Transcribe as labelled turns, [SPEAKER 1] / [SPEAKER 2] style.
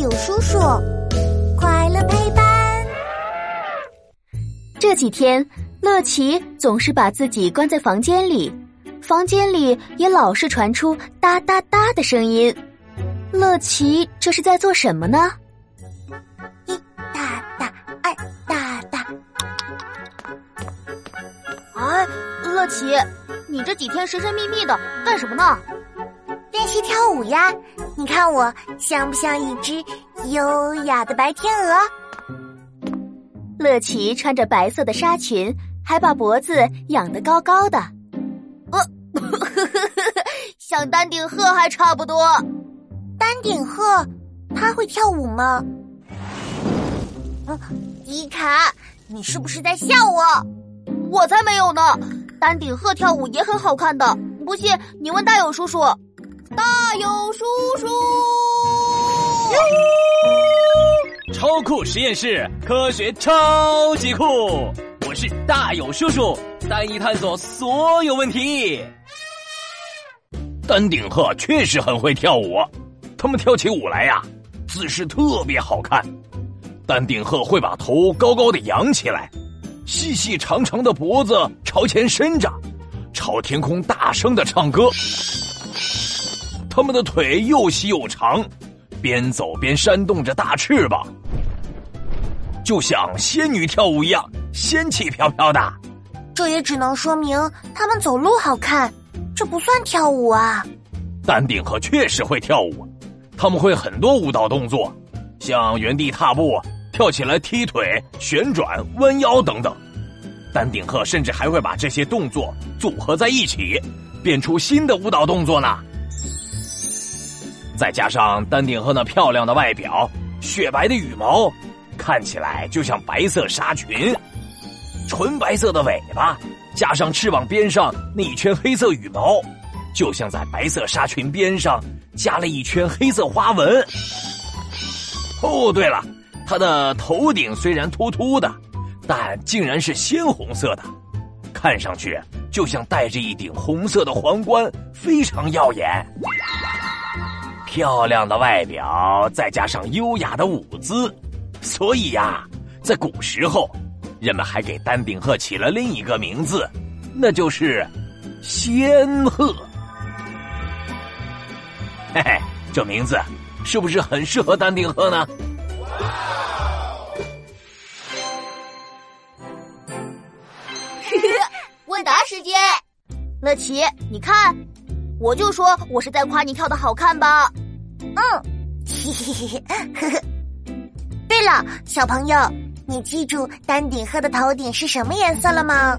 [SPEAKER 1] 友叔叔，快乐陪伴。
[SPEAKER 2] 这几天，乐奇总是把自己关在房间里，房间里也老是传出哒哒哒的声音。乐奇这是在做什么呢？
[SPEAKER 1] 一哒哒，二哒哒。
[SPEAKER 3] 哎，乐奇，你这几天神神秘秘的干什么呢？
[SPEAKER 1] 练习跳舞呀！你看我像不像一只优雅的白天鹅？
[SPEAKER 2] 乐奇穿着白色的纱裙，还把脖子仰得高高的，
[SPEAKER 3] 呃，像丹顶鹤还差不多。
[SPEAKER 1] 丹顶鹤，它会跳舞吗？
[SPEAKER 3] 嗯，迪卡，你是不是在笑我？我才没有呢！丹顶鹤跳舞也很好看的，不信你问大勇叔叔。大友叔叔，
[SPEAKER 4] 超酷实验室，科学超级酷！我是大友叔叔，带你探索所有问题。丹顶鹤确实很会跳舞，它们跳起舞来呀，姿势特别好看。丹顶鹤会把头高高的扬起来，细细长长的脖子朝前伸着，朝天空大声的唱歌。它们的腿又细又长，边走边扇动着大翅膀，就像仙女跳舞一样，仙气飘飘的。
[SPEAKER 1] 这也只能说明他们走路好看，这不算跳舞啊。
[SPEAKER 4] 丹顶鹤确实会跳舞，他们会很多舞蹈动作，像原地踏步、跳起来踢腿、旋转、弯腰等等。丹顶鹤甚至还会把这些动作组合在一起，变出新的舞蹈动作呢。再加上丹顶鹤那漂亮的外表，雪白的羽毛，看起来就像白色纱裙；纯白色的尾巴，加上翅膀边上那一圈黑色羽毛，就像在白色纱裙边上加了一圈黑色花纹。哦，对了，它的头顶虽然秃秃的，但竟然是鲜红色的，看上去就像戴着一顶红色的皇冠，非常耀眼。漂亮的外表，再加上优雅的舞姿，所以呀，在古时候，人们还给丹顶鹤起了另一个名字，那就是仙鹤。嘿嘿，这名字是不是很适合丹顶鹤呢？
[SPEAKER 3] 问答时间，乐奇，你看。我就说，我是在夸你跳的好看吧。
[SPEAKER 1] 嗯，嘿嘿嘿嘿，呵呵。对了，小朋友，你记住丹顶鹤的头顶是什么颜色了吗？